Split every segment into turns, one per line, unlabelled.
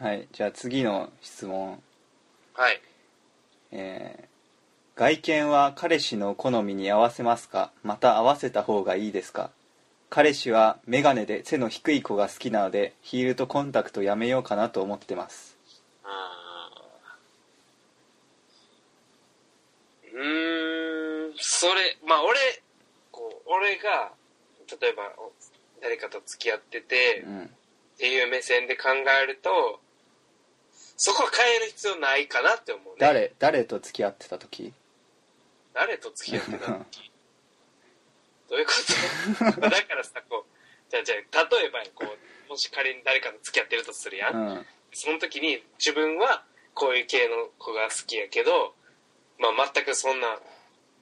はいじゃあ次の質問。
はい。
えー外見は彼氏の好みに合わせますか？また合わせた方がいいですか？彼氏はメガネで背の低い子が好きなのでヒールとコンタクトやめようかなと思ってます。
うーんそれまあ俺こう俺が例えばお誰かと付き合ってて、っ
うん。
ていう目線で考えるとそこは変える必要ないかなって思うね。
誰誰と付き合ってた時？
誰と付き合ってたの どういうこと？だからさこうじゃあじゃあ例えばこうもし仮に誰かと付き合ってるとするやん、
うん。
その時に自分はこういう系の子が好きやけど、まあ、全くそんな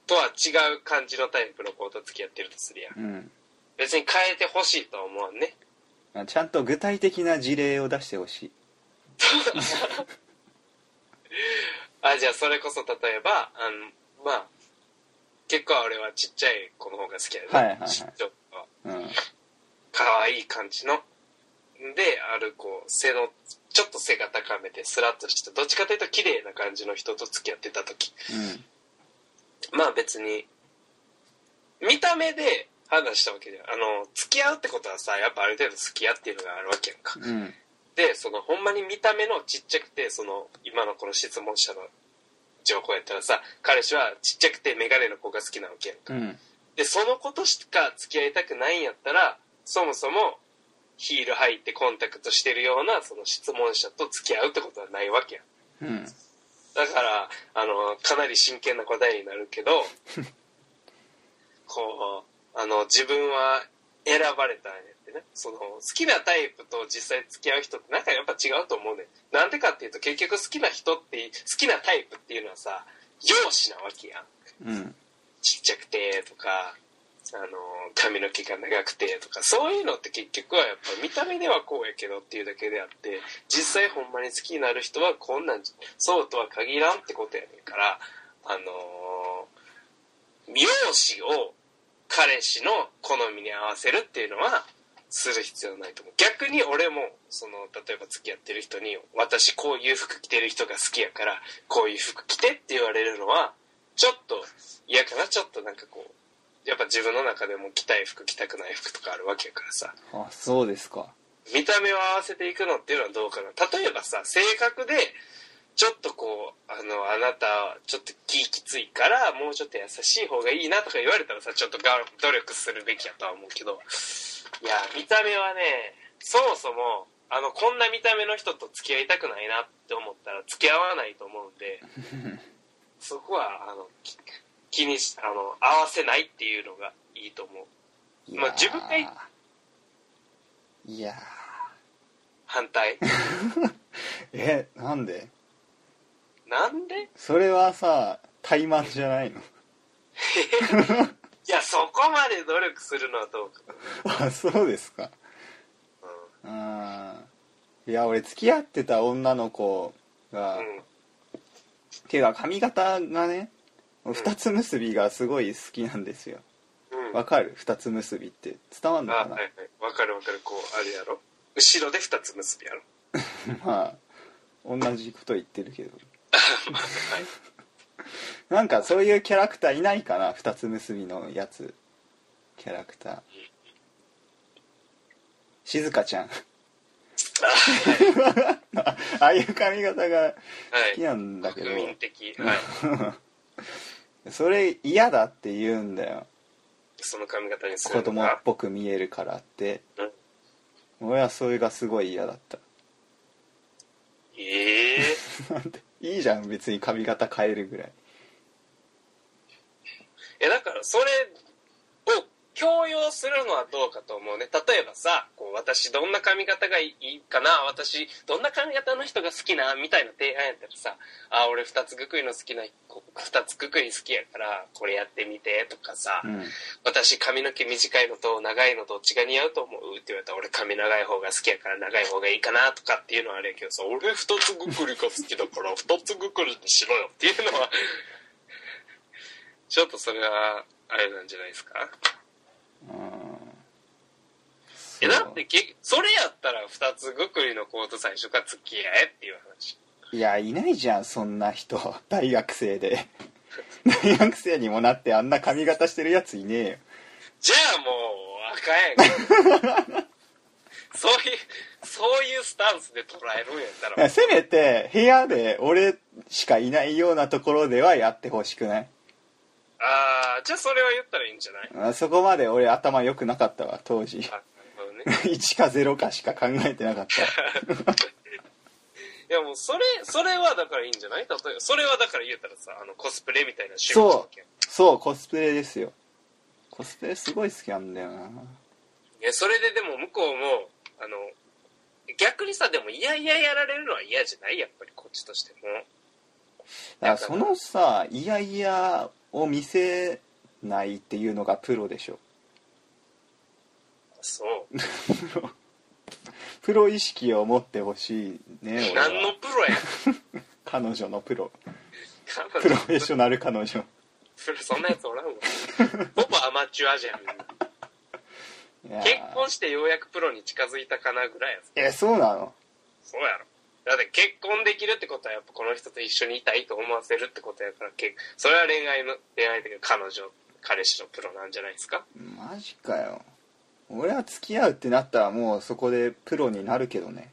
とは違う感じのタイプの子と付き合ってるとするやん。
うん。
別に変えてほしいとは思わんね。
まあちゃんと具体的な事例を出してほしい
あじゃあそれこそ例えばあのまあ結構俺はちっちゃい子の方が好きやね、
はいはいはい。
ちょっと
うん。
可愛い感じの。であるこう背のちょっと背が高めてスラッとしたどっちかというと綺麗な感じの人と付き合ってた時。まあ別に見た目で判断したわけじゃん。あの付き合うってことはさやっぱある程度付き合っていうのがあるわけやんか。
うんうん
でそのほんまに見た目のちっちゃくてその今のこの質問者の情報やったらさ彼氏はちっちゃくてメガネの子が好きなわけやんか。
うん。
でその子としか付き合いたくないんやったらそもそもヒール履いてコンタクトしてるようなその質問者と付き合うってことはないわけやん。
うん。
だからあのかなり真剣な答えになるけど こうあの自分は選ばれたんやってね。その好きなタイプと実際付き合う人ってなんかやっぱ違うと思うねなんでかっていうと結局好きな人って好きなタイプっていうのはさ容姿なわけやん。
うん。
ちっちゃくてとかあの髪の毛が長くてとかそういうのって結局はやっぱ見た目ではこうやけどっていうだけであって実際ほんまに好きになる人はこんなんじそうとは限らんってことやねんからあのー容姿を彼氏の好みに合わせるっていうのはする必要ないと思う。逆に俺もその例えば付き合ってる人に私こういう服着てる人が好きやからこういう服着てって言われるのはちょっと嫌かな。ちょっとなんかこうやっぱ自分の中でも着たい服着たくない服とかあるわけやからさ。
あそうですか。
見た目を合わせていくのっていうのはどうかな。例えばさ性格でちょっとこうあのあなたはちょっと気きついからもうちょっと優しい方がいいなとか言われたらさちょっとが努力するべきやとは思うけど。いや見た目はねそもそもあのこんな見た目の人と付き合いたくないなって思ったら付き合わないと思うんで そこはあのき気にしあの合わせないっていうのがいいと思う。まあ自分がい
い。や
反対。
ー えなんで？
なんで？
それはさ怠慢じゃないの。
いやそこまで努力するのはどうか。
あそうですか。うん。いや俺付き合ってた女の子が、
うん。
ていうか髪型がね二つ結びがすごい好きなんですよ。
うん。
わかる？二つ結びって。伝わんのかな、
あはいはい。わかるわかる。こうあれやろ。後ろで二つ結びやろ。
まあ同じこと言ってるけど。
まあは い
なんかそういうキャラクターいないかな？二つ結びのやつ。キャラクター。静香ちゃん。ああいう髪型が
はい。
好きなんだけど、
国民的。はい。
それ嫌だって言うんだよ。
その髪型にす
子供っぽく見えるからって。
うん。
俺はそれがすごい嫌だった。
ええ
いいじゃん別に髪型変えるぐらい。
えだからそれ強要するのはどうかと思うね。例えばさこう私どんな髪型がいいかな？私どんな髪型の人が好きな？みたいな提案やったらさあ俺二つくくりの好きなこ二つくくり好きやからこれやってみてとかさ、
うん。
私髪の毛短いのと長いのどっちが似合うと思う？って言われたら俺髪長い方が好きやから長い方がいいかなとかっていうのはあれやけどさ俺二つぐくりが好きだから二つぐくりにしろよっていうのはちょっとそれはあれなんじゃないですか？
うん
え、だってけ、それやったら二つぐくりの子と最初から付き合えっていう話。
いやいないじゃんそんな人。大学生で。大学生にもなってあんな髪型してるやついねえよ。
じゃあもう、あかんやん。か。そういう、そういうスタンスで捉えるんやったら、
せめて部屋で俺しかいないようなところではやってほしくない？
ああ、じゃあそれは言ったらいいんじゃない？
あそこまで俺頭良くなかったわ当時。
あなるほどね。
1か0かしか考えてなかった。わ
いやもうそれ、それはだからいいんじゃない？例えば、それはだから言うたらさ、あのコスプレみたいな趣味なわけやん
そうコスプレですよ。コスプレすごい好きなんだよな。い
や、それででも向こうも、あの、逆にさ、でも嫌々やられるのは嫌じゃない？やっぱりこっちとしても。
だからそのさいやいやを見せないっていうのがプロでしょ。
そう。
プロ意識を持ってほしいね俺
何の
は
プロや。
彼女のプロ。
プ
プロフェッショナル彼女。
そんなやつおらんわ。ほぼアマチュアじゃん、結婚してようやくプロに近づいたかなぐらいやつ。
えそうなの？
そうやろ。だって結婚できるってことはやっぱこの人と一緒にいたいと思わせるってことやから、けそれは恋愛の、恋愛的な彼女、彼氏のプロなんじゃないですか？
マジかよ。俺は付き合うってなったらもうそこでプロになるけどね。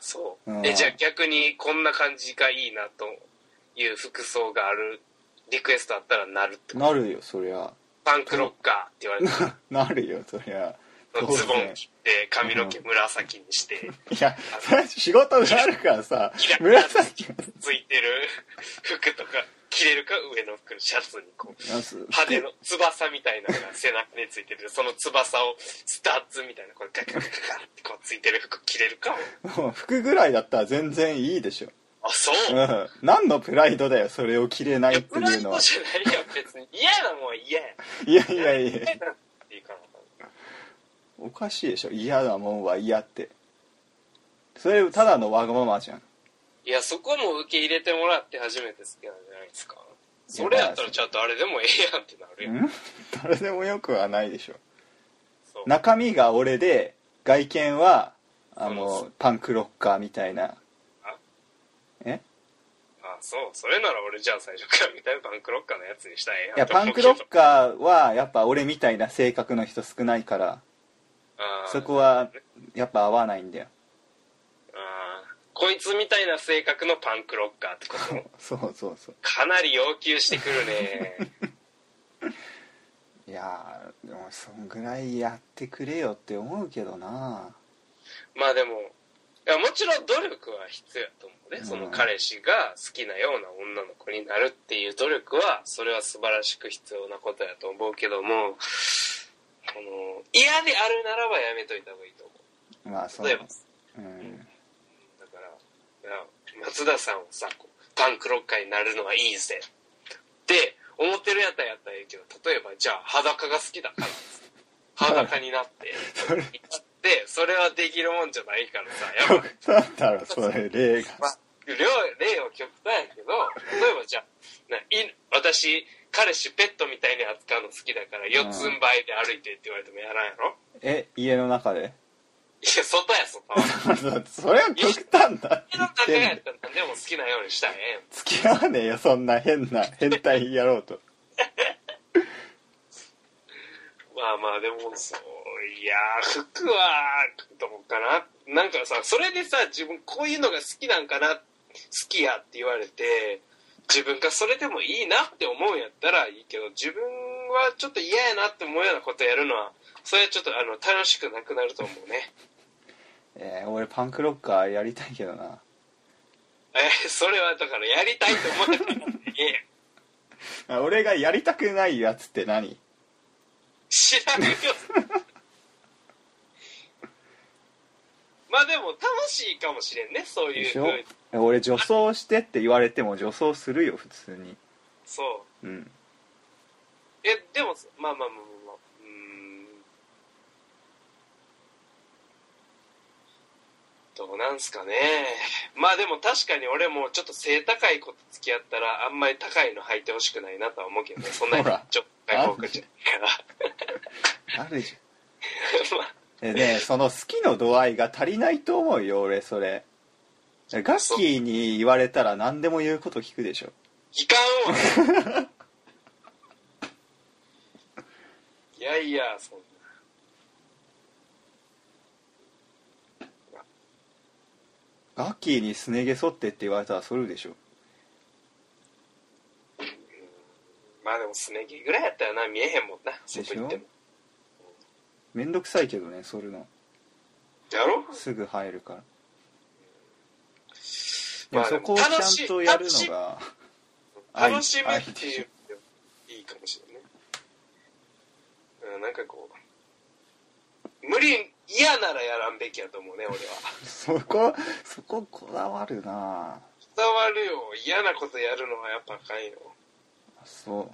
そう。
うん。
え、じゃあ逆にこんな感じがいいなという服装があるリクエストあったらなるってこと？
なるよそりゃ。
パンクロッカーって言われたら、
なるよそりゃ
ズボン。切って髪の毛紫にして、
いや仕事があるからさ紫
ついてる服とか着れるか上の服のシャツにこう。羽の翼みたいなのが背中についてるその翼をスタッズみたいなこれガガガガガってこうついてる服着れるか
服ぐらいだったら全然いいでしょ。
あそう、
うん。何のプライドだよそれを着れないって
プライ
いうのは
ドじゃないやん別に。嫌なもんは嫌や。
いやいやいやおかしいでしょ。嫌なもんは嫌って。それただのわがままじゃん。
いやそこも受け入れてもらって初めて好きなんじゃないですか。それやったらちゃんとあれでもええやんってなるやん
ん？誰でもよくはないでしょ。中身が俺で外見はあのパンクロッカーみたいな。
あ？
え？
あそう。それなら俺じゃあ最初からみたいなパンクロッカーのやつにしたらええやん
いやパンクロッカーはやっぱ俺みたいな性格の人少ないからそこはやっぱ合わないんだよ。
こいつみたいな性格のパンクロッカーってこと？
そうそうそう。
かなり要求してくるね。
いやーでもそんぐらいやってくれよって思うけどな。
まあでもいやもちろん努力は必要やと思うね、
うん。
その彼氏が好きなような女の子になるっていう努力はそれは素晴らしく必要なことやと思うけどもこの嫌であるならばやめといた方がいいと思う。
まあそう。
例えば。
うん。
だから松田さんはさこうパンクロッカーになるのはいいぜ。って思ってるやったらやったらいいけど例えばじゃあ裸が好きだから裸になって。
それ
でそれはできるもんじゃないからさやっぱ。
極端だろそれ例が。
まあ、例例は極端やけど例えばじゃあない私彼氏ペットみたいに扱うの好きだから四つん這いで歩いてって言われてもやらんやろ？
え家の中で？
いや外や外は
それは極端だ。
家の中やったら何でも好きなようにしたらええやん。
付き合わねえよそんな変な変態やろうと。
まあまあでもそういやー服はどうかな。なんかさそれでさ自分こういうのが好きなんかな好きやって言われて自分がそれでもいいなって思うんやったらいいけど自分はちょっと嫌やなって思うようなことやるのはそれはちょっとあの楽しくなくなると思うね。
えー俺パンクロッカーやりたいけどな。
えーそれはだからやりたいと思ってた
俺がやりたくないやつって何？
知らんよまあでも楽しいかもしれんねそういう
でしょ？
ふうに。
俺女装してって言われても女装するよ普通に。
そう。
うん。
えでもまあまあまあまあまあうーん。どうなんすかね。まあでも確かに俺もちょっと背高い子と付き合ったらあんまり高いの履いてほしくないなとは思うけどね。そんなに
ほら。
ちょっと高い方じゃないから。
あるじ
まあ
でねその好きの度合いが足りないと思うよ俺それ。ガッキーに言われたら何でも言うこと聞くでしょ。
いかんわ。いやいやそん
ガッキーにすね毛剃ってって言われたら剃るでしょ。
なまあでもすね毛ぐらいやったらな見えへんもんな
しょ
外行っても
めんどくさいけどね剃るの。
やろ？
すぐ生えるから。
まあ
でもそこをちゃんとやるのが愛
楽しむ
愛
っていういいかもしれないね。うんなんかこう無理嫌ならやらんべきやと思うね俺は。
そこそここだわるな。
伝わるよ。嫌なことやるのはやっぱあかんよ。
そう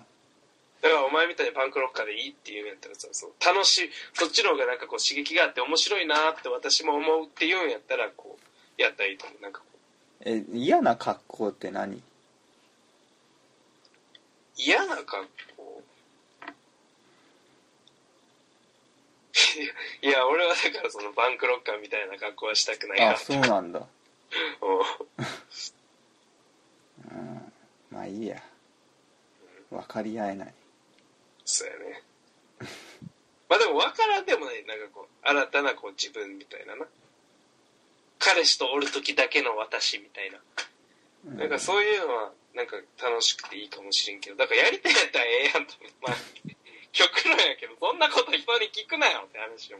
だからお前みたいにパンクロッカーでいいっていうんやったらさそう楽しいそっちの方がなんかこう刺激があって面白いなって私も思うっていうんやったらこうやったらいいと思う。なんかこう。
え嫌な格好って何？
嫌な格好？いや俺はだからそのパンクロッカーみたいな格好はしたくないな
あそうなんだ。
う。ん
うん。まあいいや。分かり合えない
そうやね。まあでも分からんでもない。なんかこう新たなこう自分みたいなな。彼氏とおる時だけの私みたいな。
うん。
なんかそういうのはなんか楽しくていいかもしれんけど。だからやりたいやったらええやんとまあ 極論やけどそんなこと人に聞くなよって話よ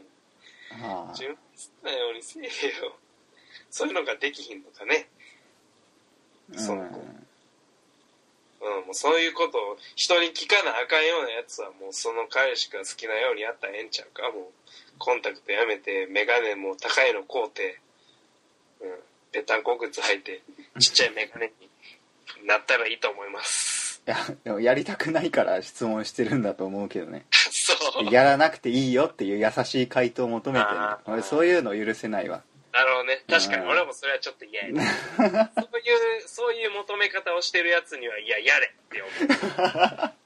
ああ
自分なようにせえよ。そういうのができひんとかね。そう
うん
うん、もうそういうことを人に聞かなあかんようなやつはもうその彼氏が好きなようにやったらええんちゃうか？もうコンタクトやめてメガネも高いの買うて。うん。ぺたんこ靴履いてちっちゃいメガネになったらいいと思います。
いやでもやりたくないから質問してるんだと思うけどね。
そう。
やらなくていいよっていう優しい回答を求めてる。
あー。
俺そういうの許せないわ
なるほどね。確かに。
うん
俺もそれはちょっと嫌やな そういうそういう求め方をしてるやつにはいややれって思う